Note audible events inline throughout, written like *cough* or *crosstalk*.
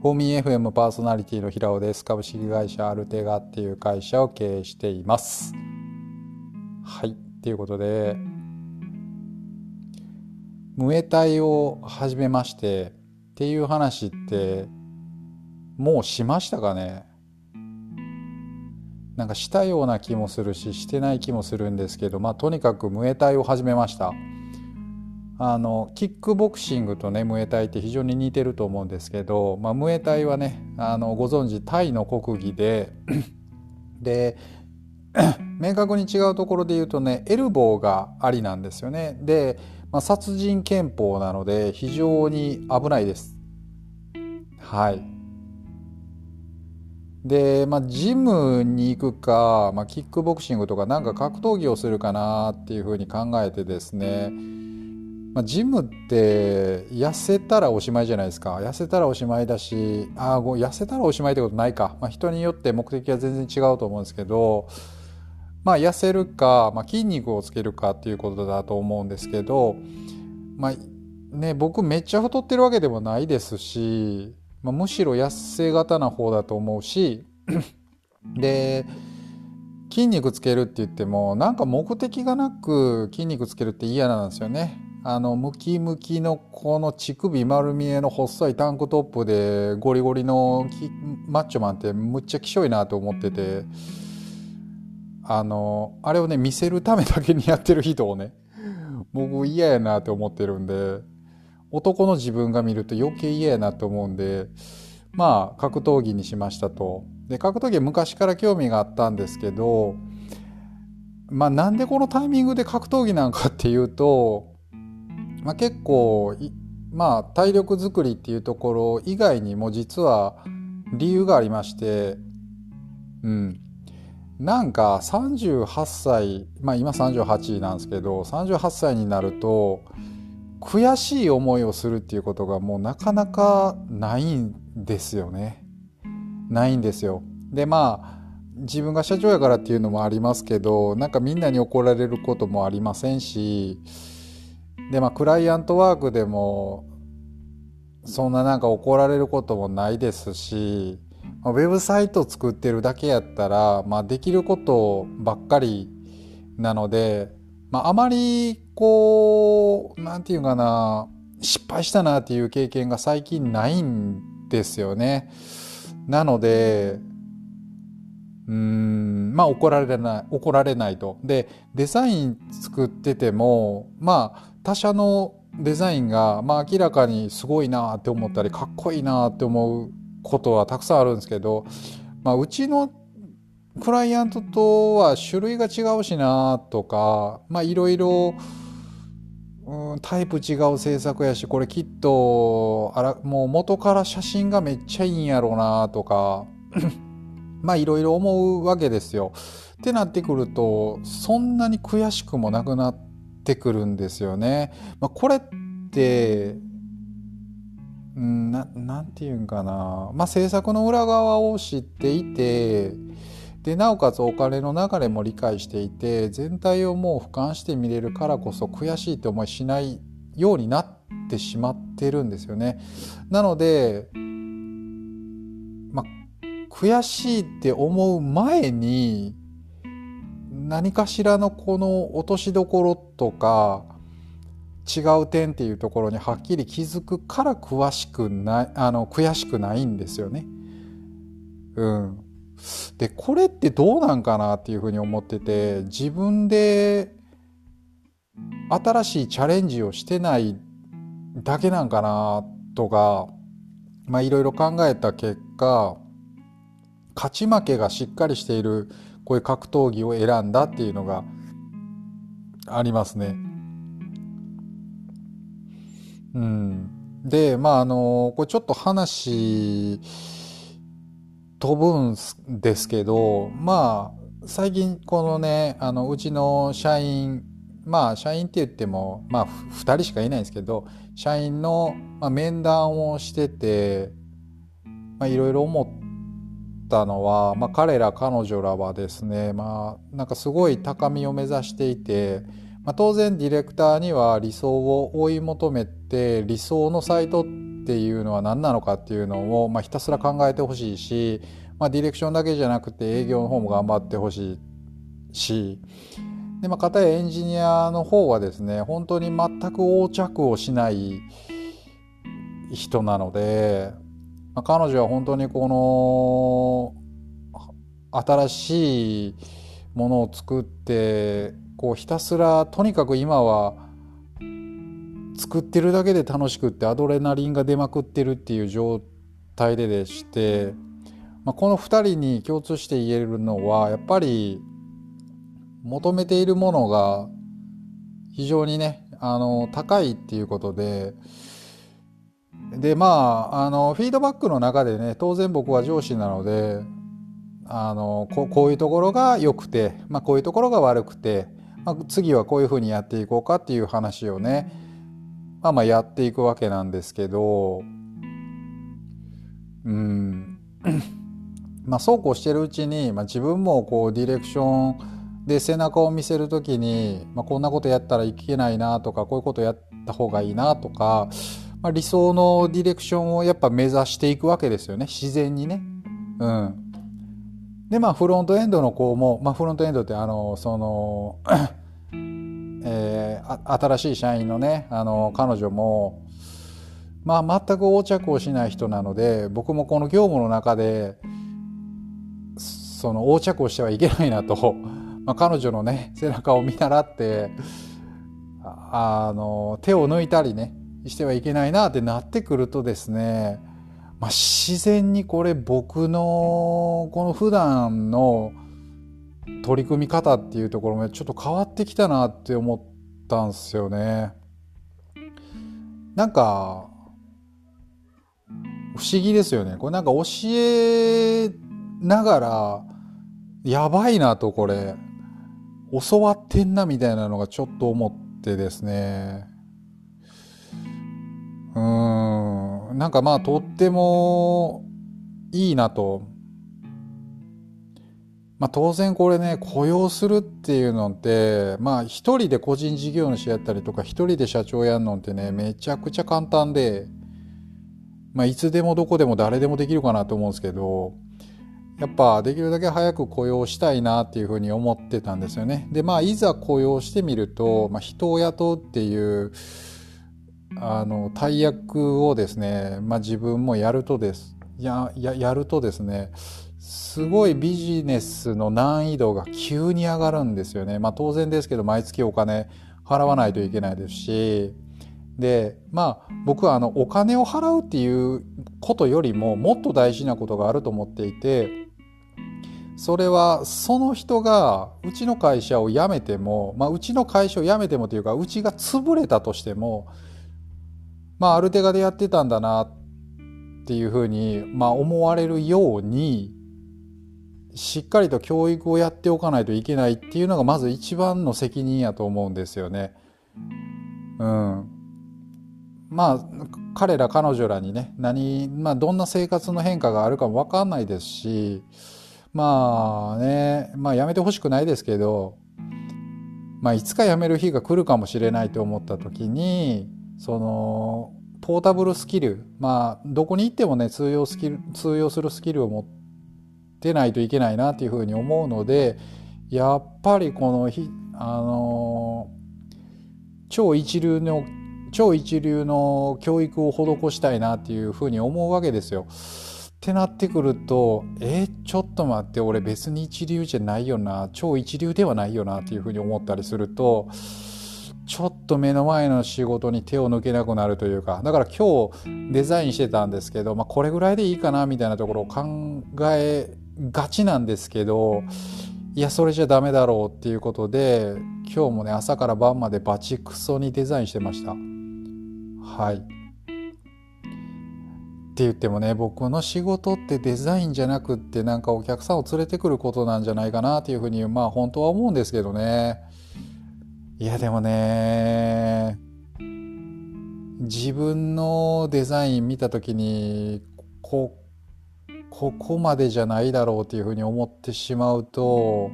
フォーミー FM パーソナリティの平尾です。株式会社アルテガっていう会社を経営しています。はい。ということで、ムエタイを始めましてっていう話ってもうしましたかね？なんかしたような気もするししてない気もするんですけどまあとにかくムエタイを始めました。あのキックボクシングとねムエタイって非常に似てると思うんですけど、まあ、ムエタイはねあのご存知タイの国技で *clears throat* で *clears throat* 明確に違うところで言うとねエルボーがありなんですよね。で、まあ、殺人憲法なので非常に危ないです。はい。で、まあ、ジムに行くか、まあ、キックボクシングとかなんか格闘技をするかなっていうふうに考えてですねまあ、ジムって痩せたらおしまいじゃないですか痩せたらおしまいだしあ痩せたらおしまいってことないか、まあ、人によって目的は全然違うと思うんですけどまあ痩せるか、まあ、筋肉をつけるかっていうことだと思うんですけどまあね僕めっちゃ太ってるわけでもないですし、まあ、むしろ痩せ型な方だと思うしで筋肉つけるって言ってもなんか目的がなく筋肉つけるって嫌なんですよね。あのムキムキのこの乳首丸見えの細いタンクトップでゴリゴリのマッチョマンってむっちゃきしょいなと思っててあのあれをね見せるためだけにやってる人をね僕嫌やなって思ってるんで男の自分が見ると余計嫌やなと思うんでまあ格闘技にしましたと。で格闘技は昔から興味があったんですけどまあなんでこのタイミングで格闘技なんかっていうとまあ、結構まあ体力づくりっていうところ以外にも実は理由がありましてうんなんか38歳まあ今38なんですけど38歳になると悔しい思いをするっていうことがもうなかなかないんですよね。ないんですよ。でまあ自分が社長やからっていうのもありますけどなんかみんなに怒られることもありませんしでまあクライアントワークでもそんななんか怒られることもないですしウェブサイト作ってるだけやったら、まあ、できることばっかりなので、まあ、あまりこう何て言うかな失敗したなっていう経験が最近ないんですよね。なのでうんまあ怒られない怒られないと。でデザイン作っててもまあ他社のデザインが、まあ、明らかにすごいなって思ったりかっこいいなって思うことはたくさんあるんですけど、まあ、うちのクライアントとは種類が違うしなとかまあいろいろタイプ違う制作やしこれきっとあらもう元から写真がめっちゃいいんやろうなとかまあいろいろ思うわけですよ。ってなってくるとそんなに悔しくもなくなってくるんですよね。まあ、これってななんて言うんかな、まあ、制作の裏側を知っていてでなおかつお金の流れも理解していて全体をもう俯瞰して見れるからこそ悔しいって思いしないようになってしまってるんですよね。なので、悔しいって思う前に何かしらのこの落としどころとか違う点っていうところにはっきり気づくから詳しくないあの悔しくないんですよね。うん、でこれってどうなんかなっていうふうに思ってて自分で新しいチャレンジをしてないだけなんかなとかまあいろいろ考えた結果勝ち負けがしっかりしているこういう格闘技を選んだっていうのがありますね。うん、でまああのこれちょっと話飛ぶんですけどまあ最近このねあのうちの社員まあ社員って言ってもまあ2人しかいないんですけど社員の、まあ、面談をしてていろいろ思っったのは、まあ、彼ら彼女らはですね、まあ、なんかすごい高みを目指していて、まあ、当然ディレクターには理想を追い求めて理想のサイトっていうのは何なのかっていうのを、まあ、ひたすら考えてほしいし、まあ、ディレクションだけじゃなくて営業の方も頑張ってほしいしで、まあ、片やエンジニアの方はですね本当に全く横着をしない人なので、まあ、彼女は本当にこの新しいものを作ってこうひたすらとにかく今は作ってるだけで楽しくってアドレナリンが出まくってるっていう状態ででして、まあ、この2人に共通して言えるのはやっぱり求めているものが非常にねあの高いっていうことででまああのフィードバックの中でね当然僕は上司なのであのこういうところが良くて、まあ、こういうところが悪くて、まあ、次はこういうふうにやっていこうかっていう話をね、まあ、まあやっていくわけなんですけどうん。まあそうこうしてるうちに、まあ、自分もこうディレクションで背中を見せる時に、まあ、こんなことやったらいけないなとかこういうことやった方がいいなとか、まあ、理想のディレクションをやっぱ目指していくわけですよね。自然にね。うん、でまあフロントエンドの子も、まあ、フロントエンドってあのその *coughs* えー、新しい社員のねあの彼女も、まあ、全く横着をしない人なので僕もこの業務の中でその横着をしてはいけないなと。*laughs* まあ、彼女のね背中を見習ってあの手を抜いたりねしてはいけないなってなってくるとですね、まあ、自然にこれ僕のこの普段の取り組み方っていうところもちょっと変わってきたなって思ったんですよね。なんか不思議ですよね。これなんか教えながらやばいなとこれ教わってんなみたいなのがちょっと思ってですねうん。なんかまあとってもいいなと。まあ当然これね雇用するっていうのってまあ一人で個人事業主やったりとか一人で社長やんのってねめちゃくちゃ簡単でまあいつでもどこでも誰でもできるかなと思うんですけどやっぱできるだけ早く雇用したいなっていうふうに思ってたんですよね。でまあいざ雇用してみると、まあ、人を雇うっていうあの大役をですね、まあ、自分もやるとですやややるとですねすごいビジネスの難易度が急に上がるんですよね。まあ当然ですけど毎月お金払わないといけないですしでまあ僕はあのお金を払うっていうことよりももっと大事なことがあると思っていてそれはその人がうちの会社を辞めても、まあ、うちの会社を辞めてもというかうちが潰れたとしても、まあ、ある手がでやってたんだなっていうふうに、まあ、思われるようにしっかりと教育をやっておかないといけないっていうのがまず一番の責任やと思うんですよね。うん、まあ彼ら彼女らにね何、まあ、どんな生活の変化があるかも分かんないですしまあね、まあやめてほしくないですけど、まあいつか辞める日が来るかもしれないと思った時に、その、ポータブルスキル、まあどこに行ってもね、通用スキル、通用するスキルを持ってないといけないなっていうふうに思うので、やっぱりこのひ、あの、超一流の超一流の教育を施したいなっていうふうに思うわけですよ。ってなってくるとえー、ちょっと待って俺別に一流じゃないよな超一流ではないよなっていうふうに思ったりするとちょっと目の前の仕事に手を抜けなくなるというかだから今日デザインしてたんですけど、まあ、これぐらいでいいかなみたいなところを考えがちなんですけどいやそれじゃダメだろうっていうことで今日もね朝から晩までバチクソにデザインしてました。はいって言ってもね僕の仕事ってデザインじゃなくってなんかお客さんを連れてくることなんじゃないかなっていうふうにまあ本当は思うんですけどねいやでもね自分のデザイン見た時にこここまでじゃないだろうっていうふうに思ってしまうと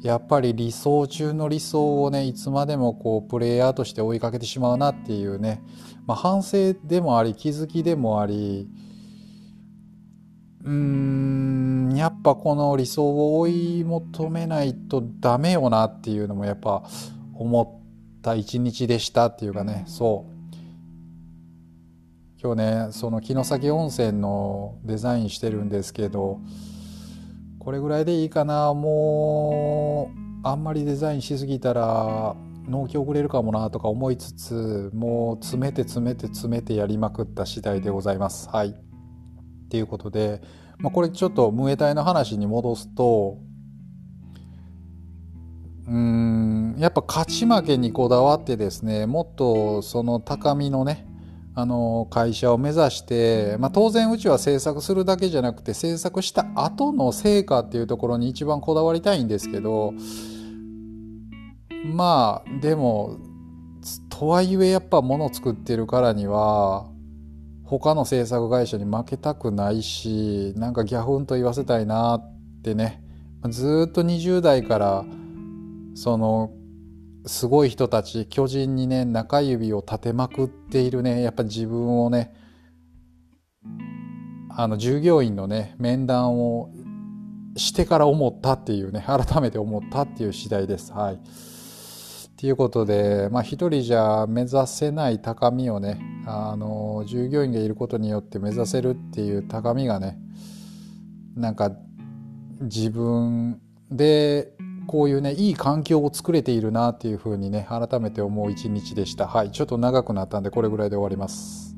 やっぱり理想中の理想をねいつまでもこうプレイヤーとして追いかけてしまうなっていうね、まあ、反省でもあり気づきでもありうーんやっぱこの理想を追い求めないとダメよなっていうのもやっぱ思った一日でしたっていうかねそう今日ねその城崎温泉のデザインしてるんですけどこれぐらいでいいかなもうあんまりデザインしすぎたら納期遅れるかもなとか思いつつもう詰めて詰めて詰めてやりまくった次第でございます。はい。っていうことで、まあ、これちょっとムエタイの話に戻すとうーんやっぱ勝ち負けにこだわってですねもっとその高みのねあの会社を目指して、まあ、当然うちは制作するだけじゃなくて制作した後の成果っていうところに一番こだわりたいんですけどまあでもとはいえやっぱ物作ってるからには他の制作会社に負けたくないしなんかギャフンと言わせたいなってねずっと20代からそのすごい人たち巨人にね中指を立てまくっているねやっぱ自分をねあの従業員のね面談をしてから思ったっていうね改めて思ったっていう次第です。はい。ということで、まあ、一人じゃ目指せない高みをねあの従業員がいることによって目指せるっていう高みがねなんか自分でこういうねいい環境を作れているなっていうふうにね改めて思う一日でした。はい。ちょっと長くなったんでこれぐらいで終わります。